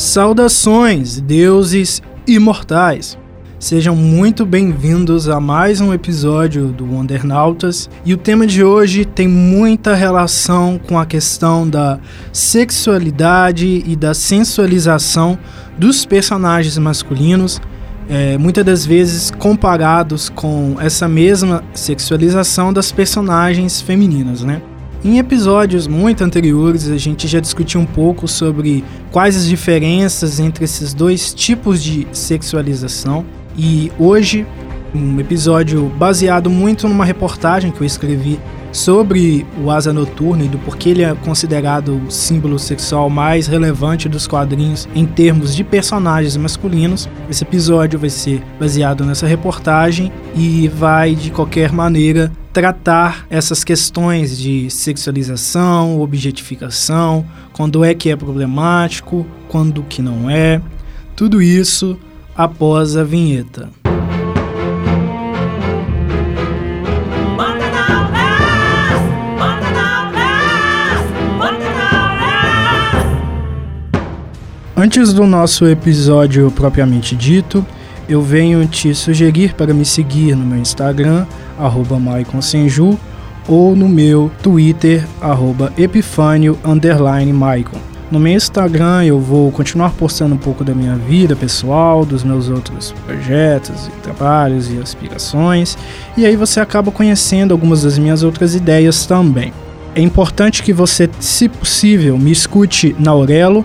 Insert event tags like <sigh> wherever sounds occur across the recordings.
Saudações, deuses imortais! Sejam muito bem-vindos a mais um episódio do Wondernautas. E o tema de hoje tem muita relação com a questão da sexualidade e da sensualização dos personagens masculinos, é, muitas das vezes comparados com essa mesma sexualização das personagens femininas, né? Em episódios muito anteriores, a gente já discutiu um pouco sobre quais as diferenças entre esses dois tipos de sexualização. E hoje, um episódio baseado muito numa reportagem que eu escrevi sobre o Asa Noturna e do porquê ele é considerado o símbolo sexual mais relevante dos quadrinhos em termos de personagens masculinos. Esse episódio vai ser baseado nessa reportagem e vai de qualquer maneira tratar essas questões de sexualização, objetificação, quando é que é problemático, quando que não é. Tudo isso após a vinheta. Antes do nosso episódio propriamente dito, eu venho te sugerir para me seguir no meu Instagram, arroba Senju, ou no meu Twitter, arroba Epifânio, No meu Instagram eu vou continuar postando um pouco da minha vida pessoal, dos meus outros projetos e trabalhos e aspirações, e aí você acaba conhecendo algumas das minhas outras ideias também. É importante que você, se possível, me escute na Aurelo,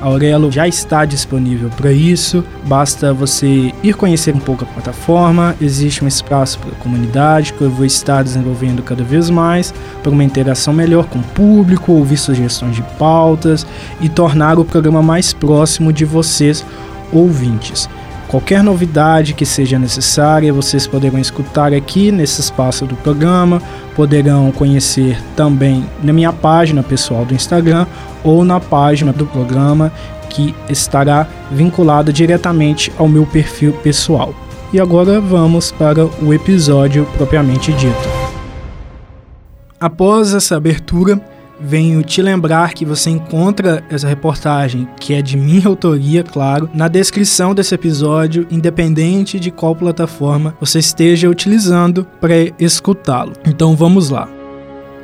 Aurelo já está disponível para isso, basta você ir conhecer um pouco a plataforma. Existe um espaço para a comunidade que eu vou estar desenvolvendo cada vez mais para uma interação melhor com o público, ouvir sugestões de pautas e tornar o programa mais próximo de vocês, ouvintes. Qualquer novidade que seja necessária, vocês poderão escutar aqui nesse espaço do programa, poderão conhecer também na minha página pessoal do Instagram ou na página do programa que estará vinculada diretamente ao meu perfil pessoal. E agora vamos para o episódio propriamente dito. Após essa abertura, venho te lembrar que você encontra essa reportagem, que é de minha autoria, claro, na descrição desse episódio, independente de qual plataforma você esteja utilizando para escutá-lo. Então vamos lá.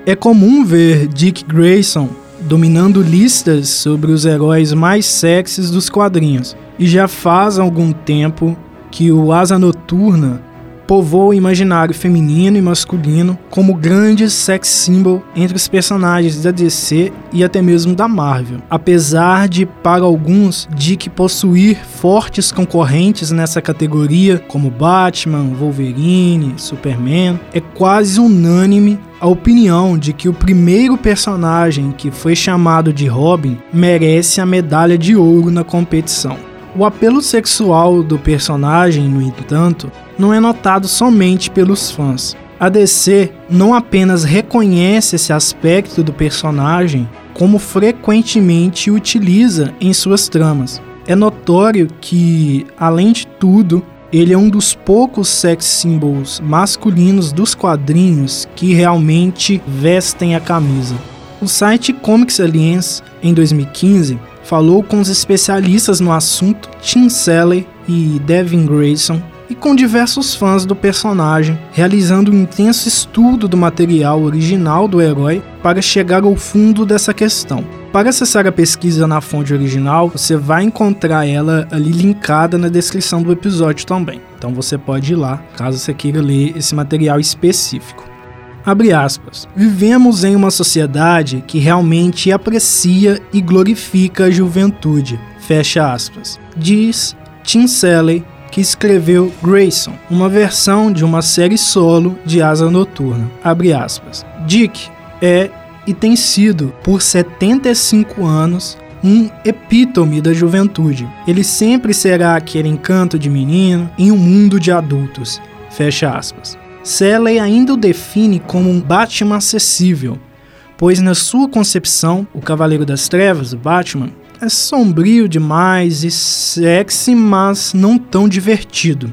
É comum ver Dick Grayson dominando listas sobre os heróis mais sexys dos quadrinhos, e já faz algum tempo que o Asa Noturna povoa o imaginário feminino e masculino como grandes sex symbol entre os personagens da DC e até mesmo da Marvel. Apesar de, para alguns, Dick possuir fortes concorrentes nessa categoria, como Batman, Wolverine, Superman, é quase unânime a opinião de que o primeiro personagem que foi chamado de Robin merece a medalha de ouro na competição. O apelo sexual do personagem, no entanto, não é notado somente pelos fãs. A DC não apenas reconhece esse aspecto do personagem, como frequentemente utiliza em suas tramas. É notório que, além de tudo, ele é um dos poucos sex symbols masculinos dos quadrinhos que realmente vestem a camisa. O site Comics Alliance, em 2015, falou com os especialistas no assunto Tim Sally e Devin Grayson e com diversos fãs do personagem, realizando um intenso estudo do material original do herói para chegar ao fundo dessa questão. Para acessar a pesquisa na fonte original, você vai encontrar ela ali linkada na descrição do episódio também. Então você pode ir lá, caso você queira ler esse material específico. Abre aspas. Vivemos em uma sociedade que realmente aprecia e glorifica a juventude. Fecha aspas. Diz Tim Sally, que escreveu Grayson, uma versão de uma série solo de Asa Noturna. Abre aspas. Dick é e tem sido, por 75 anos, um epítome da juventude. Ele sempre será aquele encanto de menino em um mundo de adultos. Fecha aspas. Shelley ainda o define como um Batman acessível, pois na sua concepção, o Cavaleiro das Trevas, o Batman, é sombrio demais e sexy, mas não tão divertido.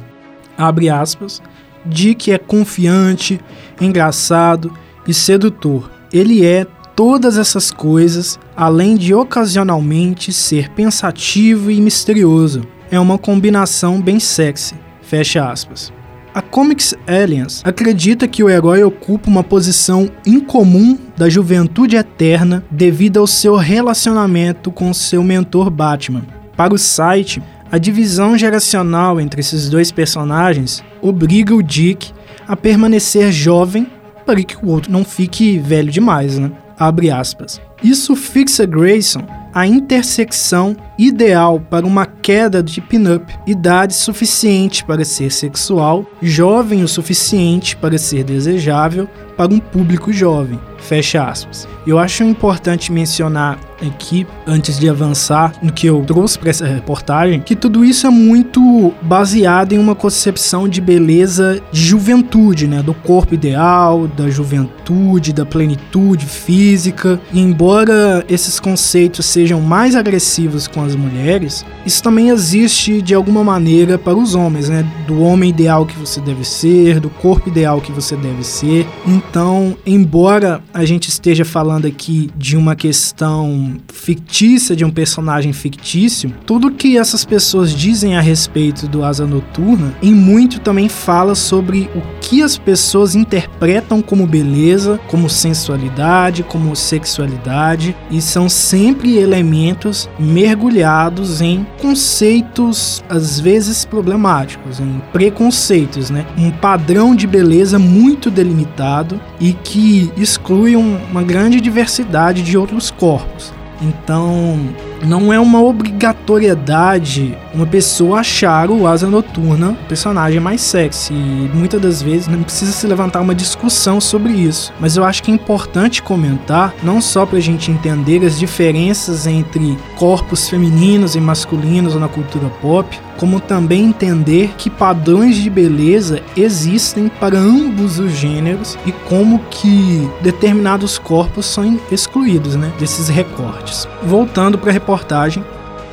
Abre aspas. Dick é confiante, engraçado e sedutor. Ele é todas essas coisas, além de ocasionalmente ser pensativo e misterioso. É uma combinação bem sexy. Fecha aspas. A Comics Aliens acredita que o herói ocupa uma posição incomum da juventude eterna devido ao seu relacionamento com seu mentor Batman. Para o site, a divisão geracional entre esses dois personagens obriga o Dick a permanecer jovem para que o outro não fique velho demais, né? Abre aspas. Isso fixa Grayson a intersecção ideal para uma queda de pin-up, idade suficiente para ser sexual, jovem o suficiente para ser desejável para um público jovem. Fecha aspas. Eu acho importante mencionar aqui, antes de avançar no que eu trouxe para essa reportagem, que tudo isso é muito baseado em uma concepção de beleza de juventude, né? Do corpo ideal, da juventude, da plenitude física. E embora esses conceitos sejam mais agressivos com as mulheres, isso também existe de alguma maneira para os homens, né? Do homem ideal que você deve ser, do corpo ideal que você deve ser. Então, embora a gente esteja falando aqui de uma questão fictícia, de um personagem fictício, tudo que essas pessoas dizem a respeito do Asa Noturna, em muito também fala sobre o que as pessoas interpretam como beleza, como sensualidade, como sexualidade, e são sempre elementos mergulhados em conceitos às vezes problemáticos, em preconceitos, né? Um padrão de beleza muito delimitado e que exclui uma grande diversidade de outros corpos. Então, não é uma obrigatoriedade uma pessoa achar o Asa Noturna o personagem mais sexy. E muitas das vezes não precisa se levantar uma discussão sobre isso. Mas eu acho que é importante comentar, não só para a gente entender as diferenças entre corpos femininos e masculinos na cultura pop, como também entender que padrões de beleza existem para ambos os gêneros e como que determinados corpos são excluídos, né, desses recortes. Voltando para a reportagem,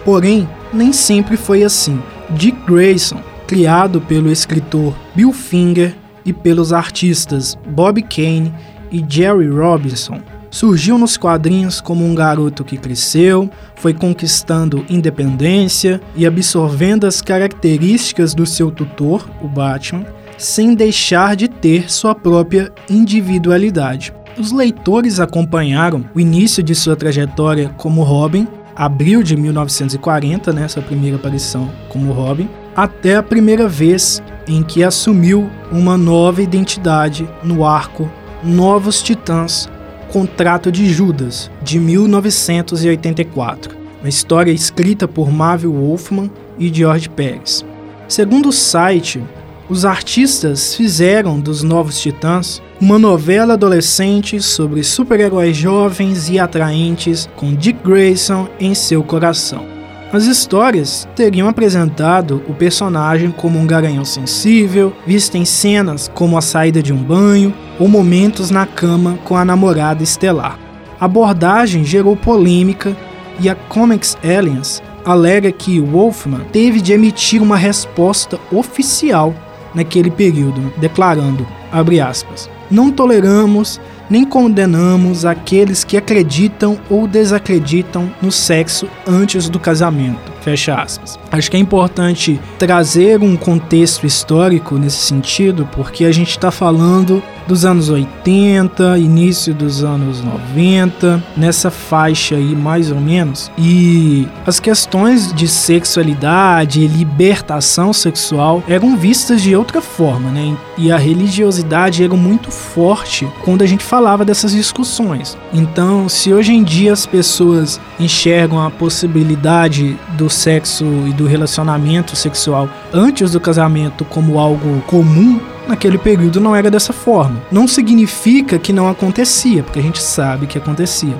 porém, nem sempre foi assim. Dick Grayson, criado pelo escritor Bill Finger e pelos artistas Bob Kane e Jerry Robinson, Surgiu nos quadrinhos como um garoto que cresceu, foi conquistando independência e absorvendo as características do seu tutor, o Batman, sem deixar de ter sua própria individualidade. Os leitores acompanharam o início de sua trajetória como Robin, abril de 1940, né, sua primeira aparição como Robin, até a primeira vez em que assumiu uma nova identidade no arco Novos Titãs Contrato de Judas, de 1984, uma história escrita por Marvel Wolfman e George Pérez. Segundo o site, os artistas fizeram dos Novos Titãs uma novela adolescente sobre super-heróis jovens e atraentes com Dick Grayson em seu coração. As histórias teriam apresentado o personagem como um garanhão sensível, visto em cenas como a saída de um banho ou momentos na cama com a namorada estelar. A abordagem gerou polêmica e a Comics Aliens alega que Wolfman teve de emitir uma resposta oficial naquele período, declarando, aspas, não toleramos nem condenamos aqueles que acreditam ou desacreditam no sexo antes do casamento. Fecha aspas. Acho que é importante trazer um contexto histórico nesse sentido, porque a gente está falando dos anos 80, início dos anos 90, nessa faixa aí mais ou menos. E as questões de sexualidade e libertação sexual eram vistas de outra forma, né? E a religiosidade era muito forte quando a gente falava dessas discussões. Então, se hoje em dia as pessoas enxergam a possibilidade do sexo e do relacionamento sexual antes do casamento como algo comum, naquele período não era dessa forma. Não significa que não acontecia, porque a gente sabe que acontecia.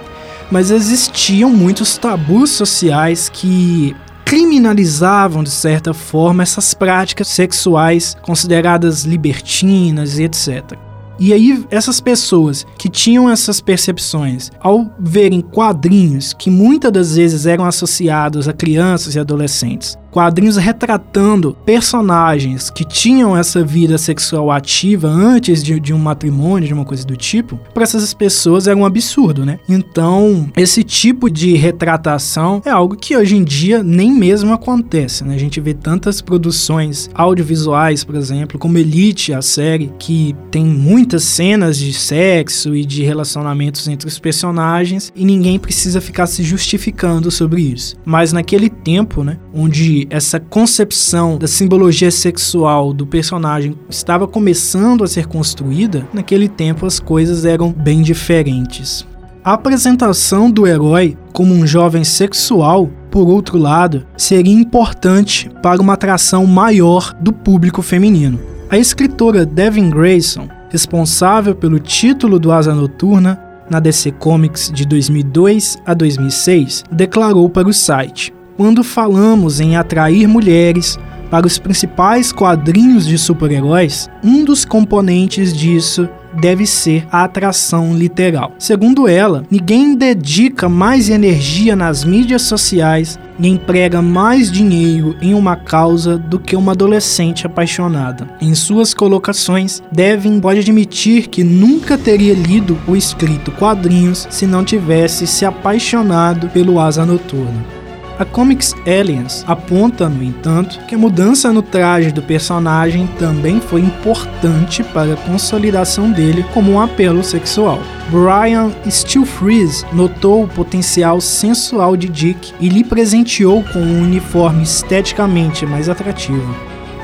Mas existiam muitos tabus sociais que criminalizavam de certa forma essas práticas sexuais consideradas libertinas e etc. E aí, essas pessoas que tinham essas percepções, ao verem quadrinhos que muitas das vezes eram associados a crianças e adolescentes, quadrinhos retratando personagens que tinham essa vida sexual ativa antes de, de um matrimônio, de uma coisa do tipo, para essas pessoas era um absurdo, né? Então, esse tipo de retratação é algo que hoje em dia nem mesmo acontece, né? A gente vê tantas produções audiovisuais, por exemplo, como Elite, a série, que tem muitas cenas de sexo e de relacionamentos entre os personagens e ninguém precisa ficar se justificando sobre isso. Mas naquele tempo, né, onde essa concepção da simbologia sexual do personagem estava começando a ser construída, naquele tempo as coisas eram bem diferentes. A apresentação do herói como um jovem sexual, por outro lado, seria importante para uma atração maior do público feminino. A escritora Devin Grayson, responsável pelo título do Asa Noturna na DC Comics de 2002 a 2006, declarou para o site: quando falamos em atrair mulheres para os principais quadrinhos de super-heróis, um dos componentes disso deve ser a atração literal. Segundo ela, ninguém dedica mais energia nas mídias sociais e emprega mais dinheiro em uma causa do que uma adolescente apaixonada. Em suas colocações, Devin pode admitir que nunca teria lido ou escrito quadrinhos se não tivesse se apaixonado pelo Asa Noturna. A Comics Aliens aponta, no entanto, que a mudança no traje do personagem também foi importante para a consolidação dele como um apelo sexual. Brian Stilfreeze notou o potencial sensual de Dick e lhe presenteou com um uniforme esteticamente mais atrativo.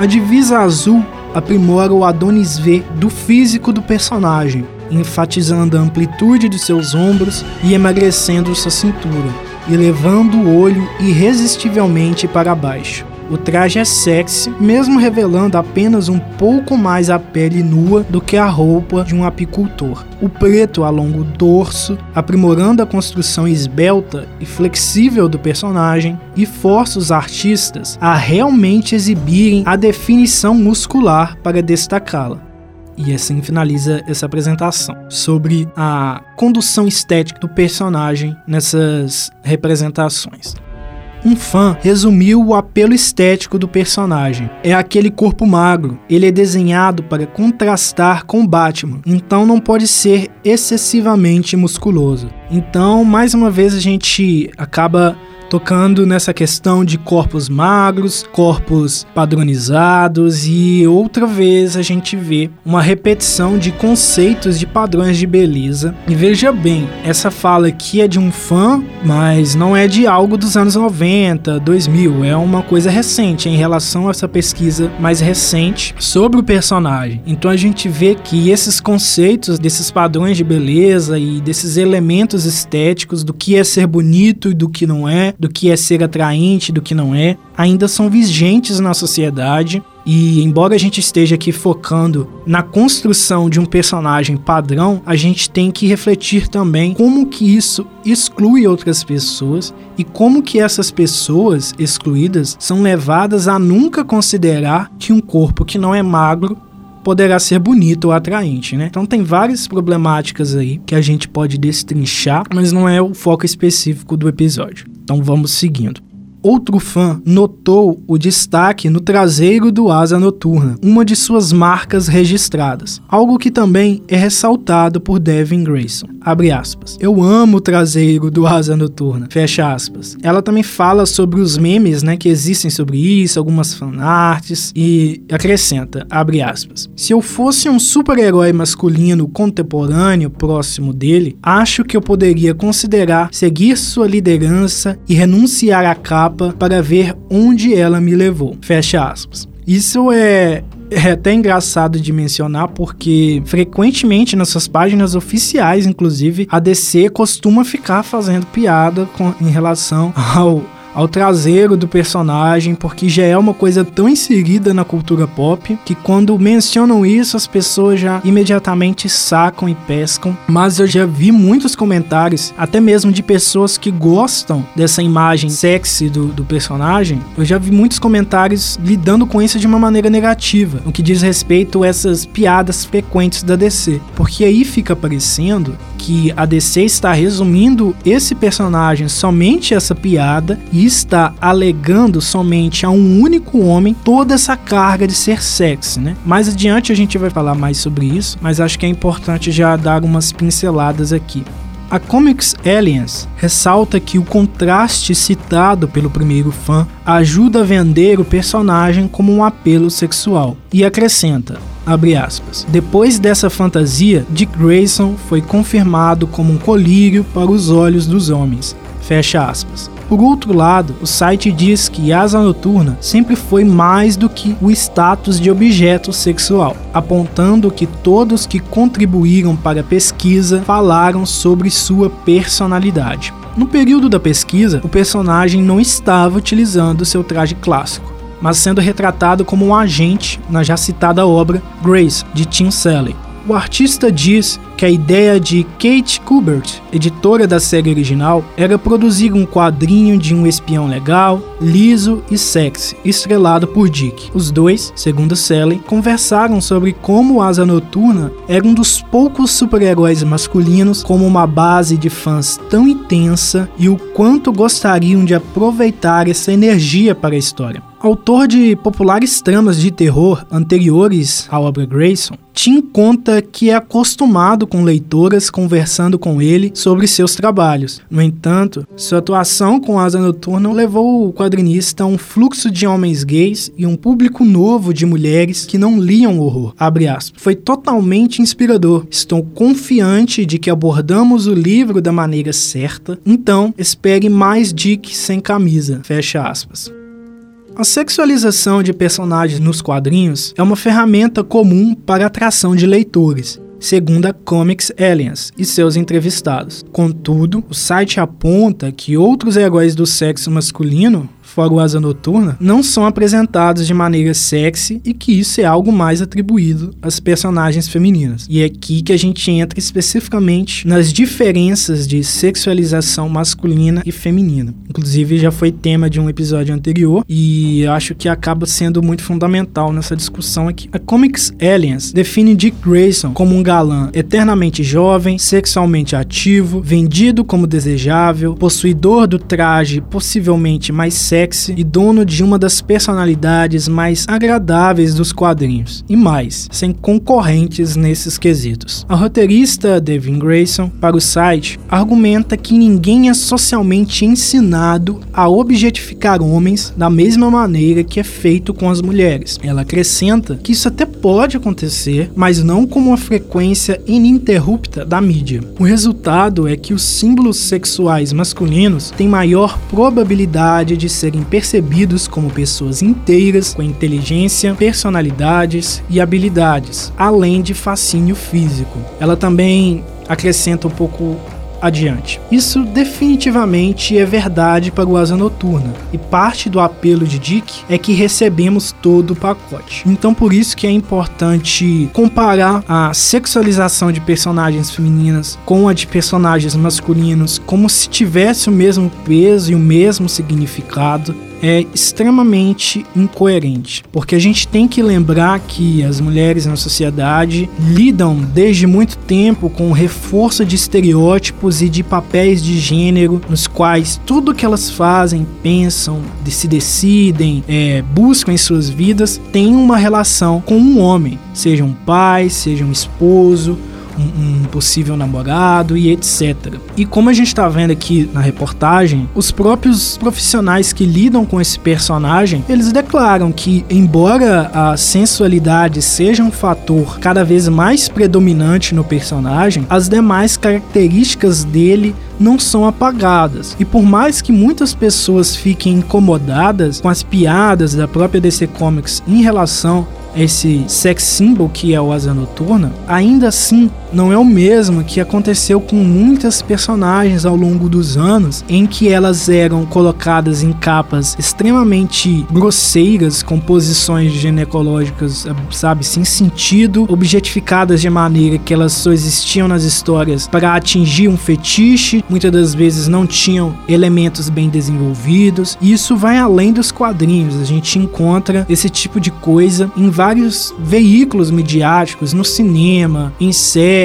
A divisa azul aprimora o Adonis V do físico do personagem, enfatizando a amplitude de seus ombros e emagrecendo sua cintura e levando o olho irresistivelmente para baixo. O traje é sexy, mesmo revelando apenas um pouco mais a pele nua do que a roupa de um apicultor. O preto alonga o dorso, aprimorando a construção esbelta e flexível do personagem e força os artistas a realmente exibirem a definição muscular para destacá-la. E assim finaliza essa apresentação sobre a condução estética do personagem nessas representações. Um fã resumiu o apelo estético do personagem. É aquele corpo magro. Ele é desenhado para contrastar com Batman, então não pode ser excessivamente musculoso. Então, mais uma vez a gente acaba tocando nessa questão de corpos magros, corpos padronizados e outra vez a gente vê uma repetição de conceitos de padrões de beleza. E veja bem, essa fala aqui é de um fã, mas não é de algo dos anos 90, 2000, é uma coisa recente em relação a essa pesquisa mais recente sobre o personagem. Então a gente vê que esses conceitos desses padrões de beleza e desses elementos estéticos do que é ser bonito e do que não é, do que é ser atraente, do que não é, ainda são vigentes na sociedade. E embora a gente esteja aqui focando na construção de um personagem padrão, a gente tem que refletir também como que isso exclui outras pessoas e como que essas pessoas excluídas são levadas a nunca considerar que um corpo que não é magro poderá ser bonito ou atraente, né? Então tem várias problemáticas aí que a gente pode destrinchar, mas não é o foco específico do episódio. Então vamos seguindo. Outro fã notou o destaque no traseiro do Asa Noturna, uma de suas marcas registradas, algo que também é ressaltado por Devin Grayson. Abre aspas. Eu amo o traseiro do Asa Noturna. Fecha aspas. Ela também fala sobre os memes, né, que existem sobre isso, algumas fanarts e acrescenta, abre aspas. Se eu fosse um super-herói masculino contemporâneo próximo dele, acho que eu poderia considerar seguir sua liderança e renunciar à capa para ver onde ela me levou. Fecha aspas. Isso é, é até engraçado de mencionar porque frequentemente nas suas páginas oficiais, inclusive, a DC costuma ficar fazendo piada com, em relação ao ao traseiro do personagem, porque já é uma coisa tão inserida na cultura pop que quando mencionam isso as pessoas já imediatamente sacam e pescam. Mas eu já vi muitos comentários, até mesmo de pessoas que gostam dessa imagem sexy do, do personagem. Eu já vi muitos comentários lidando com isso de uma maneira negativa, no que diz respeito a essas piadas frequentes da DC, porque aí fica parecendo que a DC está resumindo esse personagem somente essa piada e está alegando somente a um único homem toda essa carga de ser sexy, né? Mais adiante a gente vai falar mais sobre isso, mas acho que é importante já dar umas pinceladas aqui. A Comics Aliens ressalta que o contraste citado pelo primeiro fã ajuda a vender o personagem como um apelo sexual e acrescenta: Aspas, Depois dessa fantasia, Dick Grayson foi confirmado como um colírio para os olhos dos homens. Fecha aspas. Por outro lado, o site diz que Asa Noturna sempre foi mais do que o status de objeto sexual, apontando que todos que contribuíram para a pesquisa falaram sobre sua personalidade. No período da pesquisa, o personagem não estava utilizando seu traje clássico mas sendo retratado como um agente na já citada obra Grace, de Tim Sally. O artista diz que a ideia de Kate Kubert, editora da série original, era produzir um quadrinho de um espião legal, liso e sexy, estrelado por Dick. Os dois, segundo Sally, conversaram sobre como Asa Noturna era um dos poucos super-heróis masculinos com uma base de fãs tão intensa e o quanto gostariam de aproveitar essa energia para a história. Autor de populares tramas de terror anteriores à obra Grayson, Tim conta que é acostumado com leitoras conversando com ele sobre seus trabalhos. No entanto, sua atuação com Asa Noturna levou o quadrinista a um fluxo de homens gays e um público novo de mulheres que não liam horror. Foi totalmente inspirador. Estou confiante de que abordamos o livro da maneira certa, então espere mais Dick sem camisa. Fecha aspas. A sexualização de personagens nos quadrinhos é uma ferramenta comum para atração de leitores, segundo a Comics Aliens e seus entrevistados. Contudo, o site aponta que outros heróis do sexo masculino fora o Asa Noturna, não são apresentados de maneira sexy e que isso é algo mais atribuído às personagens femininas. E é aqui que a gente entra especificamente nas diferenças de sexualização masculina e feminina. Inclusive já foi tema de um episódio anterior e acho que acaba sendo muito fundamental nessa discussão aqui. A Comics Aliens define Dick Grayson como um galã eternamente jovem, sexualmente ativo, vendido como desejável, possuidor do traje possivelmente mais sexy sexy e dono de uma das personalidades mais agradáveis dos quadrinhos. E mais, sem concorrentes nesses quesitos. A roteirista Devin Grayson, para o site, argumenta que ninguém é socialmente ensinado a objetificar homens da mesma maneira que é feito com as mulheres. Ela acrescenta que isso até pode acontecer, mas não com uma frequência ininterrupta da mídia. O resultado é que os símbolos sexuais masculinos têm maior probabilidade de serem percebidos como pessoas inteiras, com inteligência, personalidades e habilidades, além de fascínio físico. Ela também acrescenta um pouco adiante. Isso definitivamente é verdade para o Asa Noturna, e parte do apelo de Dick é que recebemos todo o pacote. Então por isso que é importante comparar a sexualização de personagens femininas com a de personagens masculinos como se tivesse o mesmo peso e o mesmo significado é extremamente incoerente, porque a gente tem que lembrar que as mulheres na sociedade lidam desde muito tempo com o reforço de estereótipos e de papéis de gênero, nos quais tudo que elas fazem, pensam, se decidem, é, buscam em suas vidas tem uma relação com um homem, seja um pai, seja um esposo um, possível namorado e etc. E como a gente está vendo aqui na reportagem, os próprios profissionais que lidam com esse personagem, eles declaram que, embora a sensualidade seja um fator cada vez mais predominante no personagem, as demais características dele não são apagadas. E por mais que muitas pessoas fiquem incomodadas com as piadas da própria DC Comics em relação esse sex symbol que é o Asa Noturna, ainda assim não é o mesmo que aconteceu com muitas personagens ao longo dos anos, em que elas eram colocadas em capas extremamente grosseiras, com posições ginecológicas, sabe, sem sentido, objetificadas de maneira que elas só existiam nas histórias para atingir um fetiche, muitas das vezes não tinham elementos bem desenvolvidos. Isso vai além dos quadrinhos, a gente encontra esse tipo de coisa em vários veículos midiáticos, no cinema, em séries,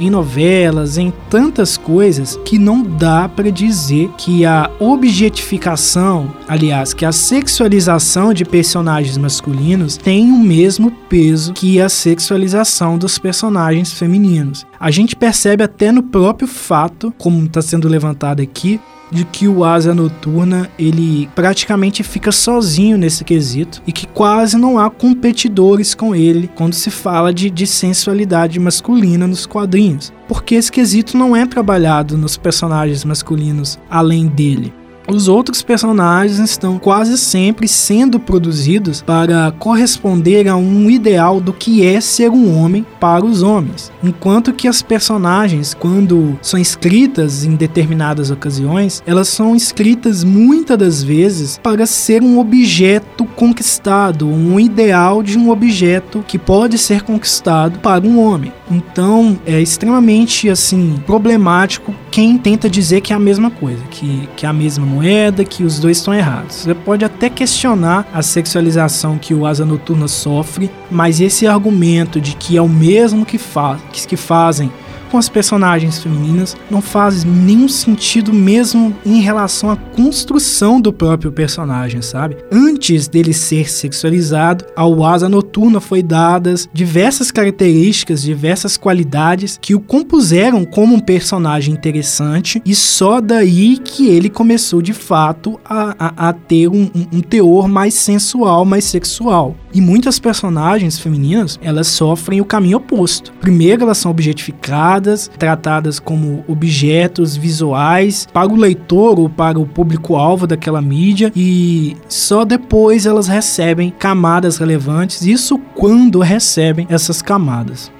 em novelas, em tantas coisas que não dá para dizer que a objetificação, aliás, que a sexualização de personagens masculinos tem o mesmo peso que a sexualização dos personagens femininos. A gente percebe até no próprio fato, como está sendo levantado aqui, de que o Asa Noturna ele praticamente fica sozinho nesse quesito e que quase não há competidores com ele quando se fala de, de sensualidade masculina nos quadrinhos, porque esse quesito não é trabalhado nos personagens masculinos além dele. Os outros personagens estão quase sempre sendo produzidos para corresponder a um ideal do que é ser um homem para os homens, enquanto que as personagens, quando são escritas em determinadas ocasiões, elas são escritas muitas das vezes para ser um objeto conquistado, um ideal de um objeto que pode ser conquistado para um homem. Então é extremamente assim problemático quem tenta dizer que é a mesma coisa, que, que é a mesma moeda, que os dois estão errados. Você pode até questionar a sexualização que o Asa Noturna sofre, mas esse argumento de que é o mesmo que, fa que fazem com as personagens femininas não faz nenhum sentido mesmo em relação à construção do próprio personagem, sabe? Antes dele ser sexualizado, ao Asa Noturna foi dadas diversas características, diversas qualidades que o compuseram como um personagem interessante e só daí que ele começou de fato a, a, a ter um, um, um teor mais sensual, mais sexual. E muitas personagens femininas, elas sofrem o caminho oposto. Primeiro, elas são objetificadas, tratadas como objetos visuais para o leitor ou para o público-alvo daquela mídia, e só depois elas recebem camadas relevantes, isso quando recebem essas camadas.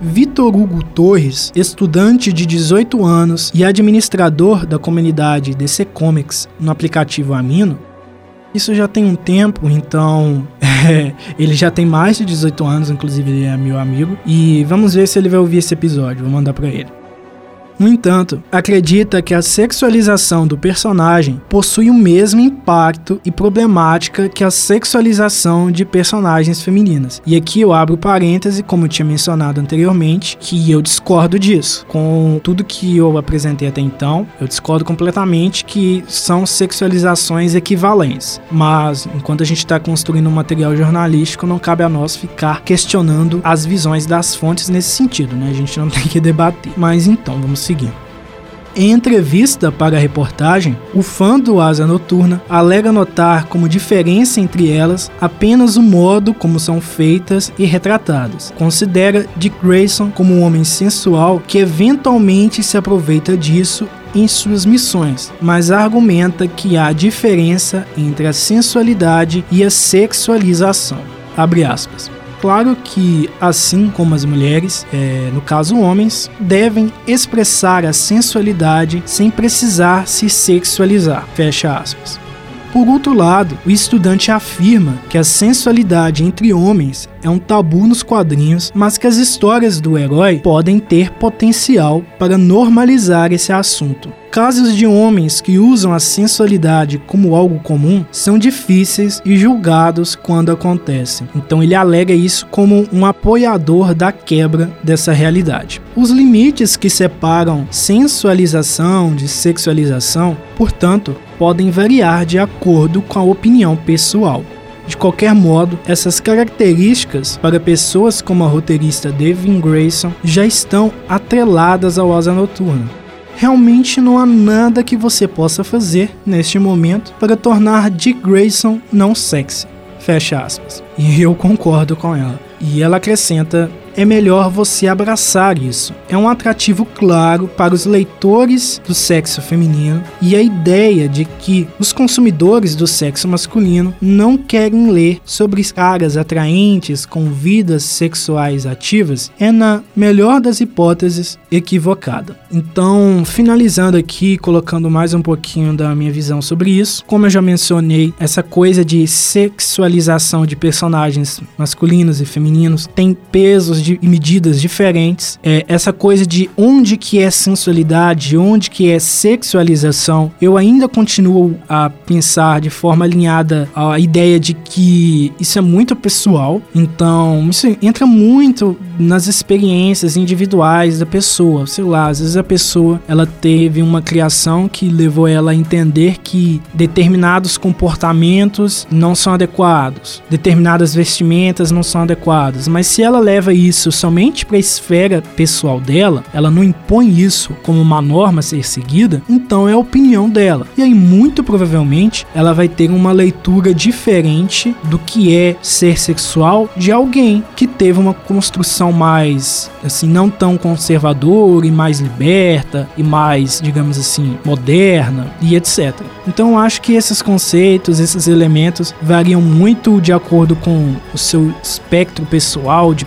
Vitor Hugo Torres, estudante de 18 anos e administrador da comunidade DC Comics no aplicativo Amino, isso já tem um tempo, então <laughs> é, ele já tem mais de 18 anos, inclusive ele é meu amigo. E vamos ver se ele vai ouvir esse episódio, vou mandar para ele. No entanto, acredita que a sexualização do personagem possui o mesmo impacto e problemática que a sexualização de personagens femininas. E aqui eu abro parêntese, como eu tinha mencionado anteriormente, que eu discordo disso. Com tudo que eu apresentei até então, eu discordo completamente que são sexualizações equivalentes. Mas enquanto a gente está construindo um material jornalístico, não cabe a nós ficar questionando as visões das fontes nesse sentido, né? A gente não <laughs> tem que debater. Mas então, vamos seguir. Em entrevista para a reportagem, o fã do Asa Noturna alega notar como diferença entre elas apenas o modo como são feitas e retratadas. Considera Dick Grayson como um homem sensual que eventualmente se aproveita disso em suas missões, mas argumenta que há diferença entre a sensualidade e a sexualização. Abre aspas. Claro que, assim como as mulheres, é, no caso homens, devem expressar a sensualidade sem precisar se sexualizar. Fecha aspas. Por outro lado, o estudante afirma que a sensualidade entre homens é um tabu nos quadrinhos, mas que as histórias do herói podem ter potencial para normalizar esse assunto. Casos de homens que usam a sensualidade como algo comum são difíceis e julgados quando acontecem. Então ele alega isso como um apoiador da quebra dessa realidade. Os limites que separam sensualização de sexualização, portanto, podem variar de acordo com a opinião pessoal. De qualquer modo, essas características para pessoas como a roteirista Devin Grayson já estão atreladas ao Asa Noturna. Realmente não há nada que você possa fazer neste momento para tornar Dick Grayson não sexy. Fecha aspas. E eu concordo com ela. E ela acrescenta é melhor você abraçar isso. É um atrativo claro para os leitores do sexo feminino e a ideia de que os consumidores do sexo masculino não querem ler sobre caras atraentes com vidas sexuais ativas é, na melhor das hipóteses, equivocada. Então, finalizando aqui, colocando mais um pouquinho da minha visão sobre isso, como eu já mencionei, essa coisa de sexualização de personagens masculinos e femininos tem pesos de, medidas diferentes. É, essa coisa de onde que é sensualidade, onde que é sexualização, eu ainda continuo a pensar de forma alinhada à ideia de que isso é muito pessoal. Então, isso entra muito nas experiências individuais da pessoa. Sei lá, às vezes a pessoa ela teve uma criação que levou ela a entender que determinados comportamentos não são adequados, determinadas vestimentas não são adequadas, mas se ela leva isso somente para a esfera pessoal dela, ela não impõe isso como uma norma a ser seguida, então é a opinião dela. E aí muito provavelmente ela vai ter uma leitura diferente do que é ser sexual de alguém que teve uma construção mais assim não tão conservadora e mais liberta e mais, digamos assim, moderna e etc. Então eu acho que esses conceitos, esses elementos variam muito de acordo com o seu espectro pessoal de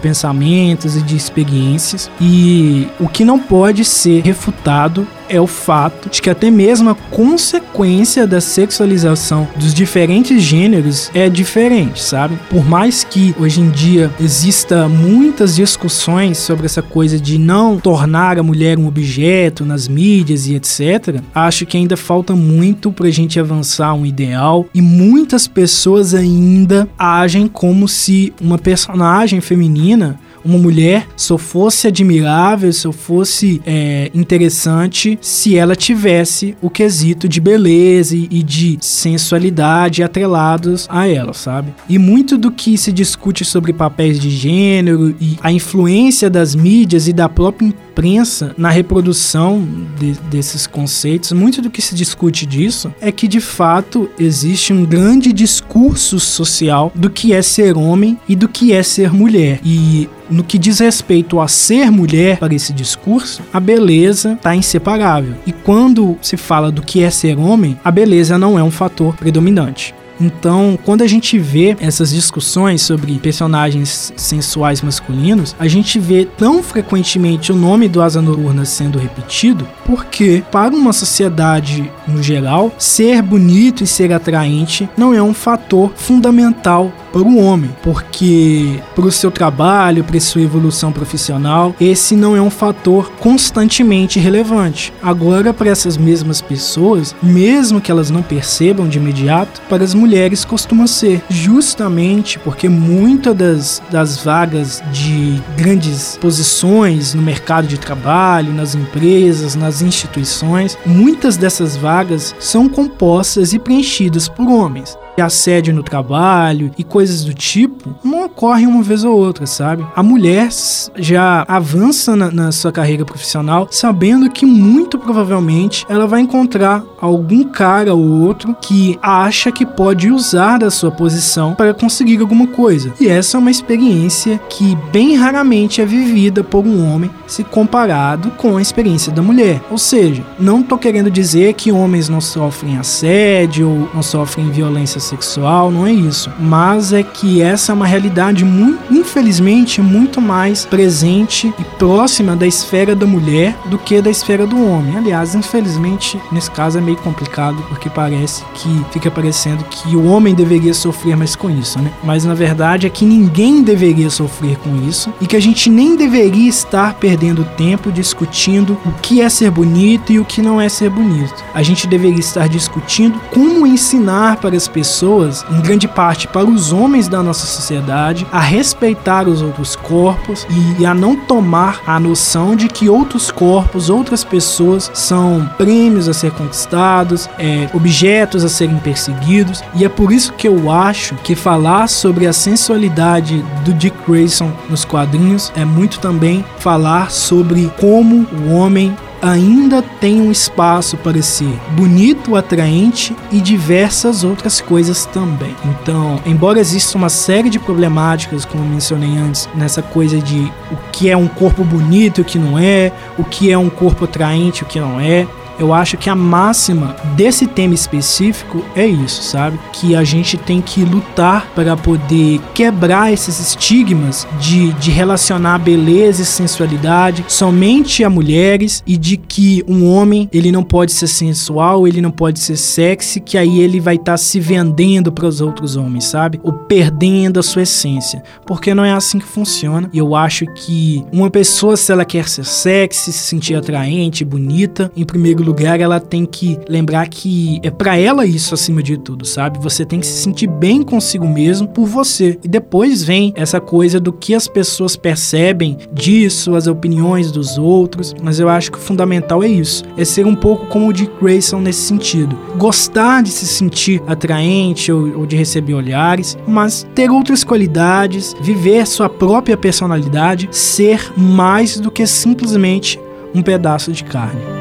e de experiências e o que não pode ser refutado é o fato de que até mesmo a consequência da sexualização dos diferentes gêneros é diferente, sabe? Por mais que hoje em dia exista muitas discussões sobre essa coisa de não tornar a mulher um objeto nas mídias e etc, acho que ainda falta muito pra gente avançar um ideal e muitas pessoas ainda agem como se uma personagem feminina uma mulher só fosse admirável, só fosse é, interessante se ela tivesse o quesito de beleza e de sensualidade atrelados a ela, sabe? E muito do que se discute sobre papéis de gênero e a influência das mídias e da própria imprensa na reprodução de, desses conceitos, muito do que se discute disso é que de fato existe um grande discurso social do que é ser homem e do que é ser mulher. E no que diz respeito a ser mulher para esse discurso, a beleza está inseparável. E quando se fala do que é ser homem, a beleza não é um fator predominante. Então, quando a gente vê essas discussões sobre personagens sensuais masculinos, a gente vê tão frequentemente o nome do Asa Noturna sendo repetido, porque para uma sociedade no geral, ser bonito e ser atraente não é um fator fundamental para o homem, porque para o seu trabalho, para sua evolução profissional, esse não é um fator constantemente relevante. Agora, para essas mesmas pessoas, mesmo que elas não percebam de imediato, para as mulheres costuma ser, justamente porque muitas das, das vagas de grandes posições no mercado de trabalho, nas empresas, nas instituições, muitas dessas vagas são compostas e preenchidas por homens assédio no trabalho e coisas do tipo não ocorrem uma vez ou outra, sabe? A mulher já avança na, na, sua carreira profissional sabendo que muito provavelmente ela vai encontrar algum cara ou outro que acha que pode usar da sua posição para conseguir alguma coisa. E essa é uma experiência que bem raramente é vivida por um homem se comparado com a experiência da mulher. Ou seja, não tô querendo dizer que homens não sofrem assédio ou não sofrem violência sexual, não é isso. Mas é que essa é uma realidade, muito, infelizmente, muito mais presente e próxima da esfera da mulher do que da esfera do homem. Aliás, infelizmente, nesse caso é meio complicado, porque parece que fica parecendo que o homem deveria sofrer mais com isso, né? Mas na verdade é que ninguém deveria sofrer com isso e que a gente nem deveria estar perdendo tempo discutindo o que é ser bonito e o que não é ser bonito. A gente deveria estar discutindo como ensinar para as pessoas pessoas, em grande parte para os homens da nossa sociedade, a respeitar os outros corpos e a não tomar a noção de que outros corpos, outras pessoas são prêmios a ser conquistados, é, objetos a serem perseguidos. E é por isso que eu acho que falar sobre a sensualidade do Dick Grayson nos quadrinhos é muito também falar sobre como o homem ainda tem um espaço para ser bonito, atraente e diversas outras coisas também. Então, embora exista uma série de problemáticas, como mencionei antes, nessa coisa de o que é um corpo bonito e o que não é, o que é um corpo atraente e o que não é, eu acho que a máxima desse tema específico é isso, sabe? Que a gente tem que lutar para poder quebrar esses estigmas de, de relacionar beleza e sensualidade somente a mulheres e de que um homem ele não pode ser sensual, ele não pode ser sexy, que aí ele vai estar tá se vendendo para os outros homens, sabe? Ou perdendo a sua essência, porque não é assim que funciona. E eu acho que uma pessoa se ela quer ser sexy, se sentir atraente, bonita, em primeiro lugar, ela tem que lembrar que é para ela isso acima de tudo, sabe? Você tem que se sentir bem consigo mesmo por você. E depois vem essa coisa do que as pessoas percebem disso, as opiniões dos outros. Mas eu acho que o fundamental é isso: é ser um pouco como o Dick Grayson nesse sentido. Gostar de se sentir atraente ou, ou de receber olhares, mas ter outras qualidades, viver sua própria personalidade, ser mais do que simplesmente um pedaço de carne.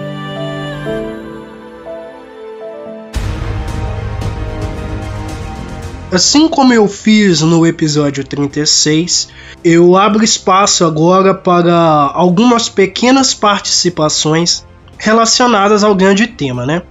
Assim como eu fiz no episódio 36, eu abro espaço agora para algumas pequenas participações relacionadas ao grande tema, né?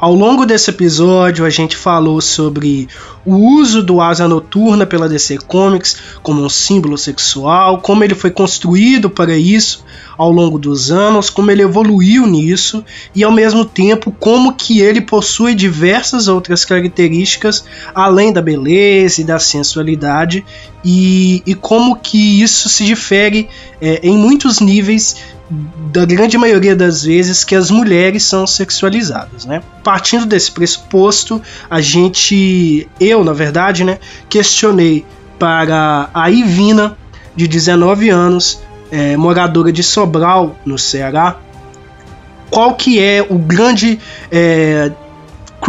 Ao longo desse episódio, a gente falou sobre o uso do Asa Noturna pela DC Comics como um símbolo sexual, como ele foi construído para isso ao longo dos anos, como ele evoluiu nisso e ao mesmo tempo como que ele possui diversas outras características além da beleza e da sensualidade e, e como que isso se difere é, em muitos níveis da grande maioria das vezes que as mulheres são sexualizadas, né? Partindo desse pressuposto, a gente, eu na verdade, né, questionei para a Ivina, de 19 anos, é, moradora de Sobral, no Ceará, qual que é o grande é,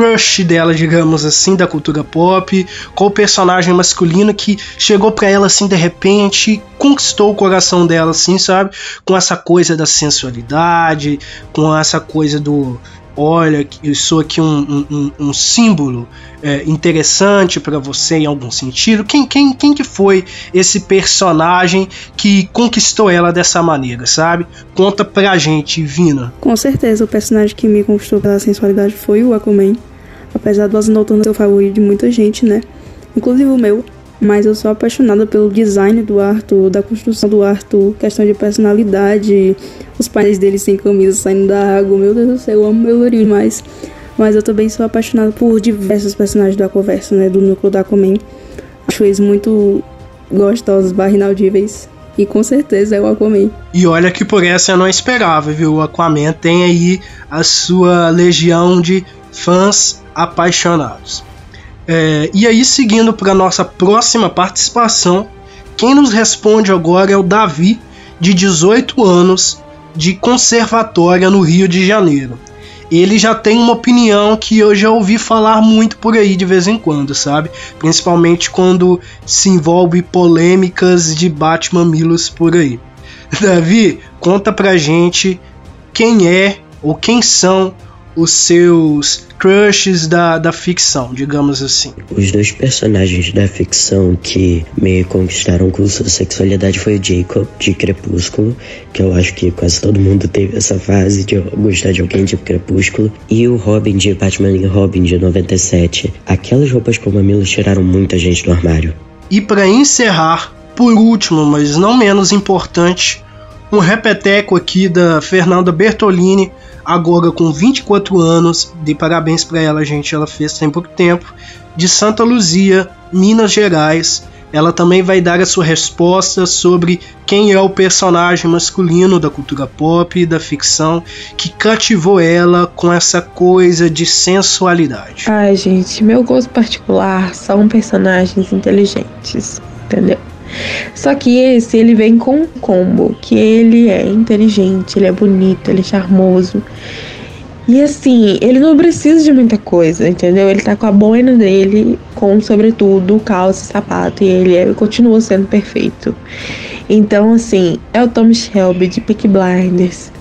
crush dela, digamos assim, da cultura pop, qual personagem masculino que chegou para ela assim de repente, conquistou o coração dela assim, sabe? Com essa coisa da sensualidade, com essa coisa do olha, eu sou aqui um, um, um símbolo é, interessante para você em algum sentido. Quem, quem, quem que foi esse personagem que conquistou ela dessa maneira, sabe? Conta pra gente, Vina. Com certeza, o personagem que me conquistou pela sensualidade foi o Aquaman. Apesar do Asa Noturna ser o favorito de muita gente, né? Inclusive o meu. Mas eu sou apaixonada pelo design do Arthur, da construção do Arthur, questão de personalidade, os pais dele sem camisa saindo da água. Meu Deus do céu, eu amo meu lourinho demais. Mas eu também sou apaixonada por diversos personagens da conversa, né? Do núcleo da Aquaman. Acho eles muito gostosos, barrinaudíveis. E com certeza é o Aquaman. E olha que por essa eu não esperava, viu? O Aquaman tem aí a sua legião de fãs apaixonados. É, e aí, seguindo para nossa próxima participação, quem nos responde agora é o Davi, de 18 anos, de Conservatória no Rio de Janeiro. Ele já tem uma opinião que eu já ouvi falar muito por aí de vez em quando, sabe? Principalmente quando se envolve polêmicas de Batman-milos por aí. <laughs> Davi, conta pra gente quem é ou quem são os seus crushes da, da ficção, digamos assim. Os dois personagens da ficção que me conquistaram com sua sexualidade foi o Jacob, de Crepúsculo, que eu acho que quase todo mundo teve essa fase de gostar de alguém de Crepúsculo, e o Robin de Batman e Robin de 97. Aquelas roupas com mamilos tiraram muita gente do armário. E para encerrar, por último, mas não menos importante, um repeteco aqui da Fernanda Bertolini, agora com 24 anos, de parabéns para ela, gente, ela fez tem pouco tempo, de Santa Luzia, Minas Gerais. Ela também vai dar a sua resposta sobre quem é o personagem masculino da cultura pop da ficção que cativou ela com essa coisa de sensualidade. Ai, gente, meu gosto particular são personagens inteligentes, entendeu? Só que esse, ele vem com um combo, que ele é inteligente, ele é bonito, ele é charmoso. E assim, ele não precisa de muita coisa, entendeu? Ele tá com a boina dele, com sobretudo, calça e sapato, e ele é, continua sendo perfeito. Então, assim, é o Tom Shelby de Peak Blinders.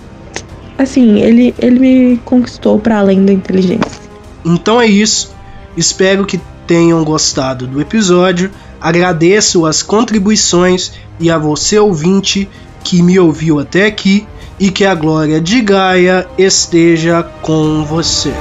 assim, ele, ele me conquistou para além da inteligência. Então é isso. Espero que tenham gostado do episódio. Agradeço as contribuições e a você ouvinte que me ouviu até aqui e que a glória de Gaia esteja com você.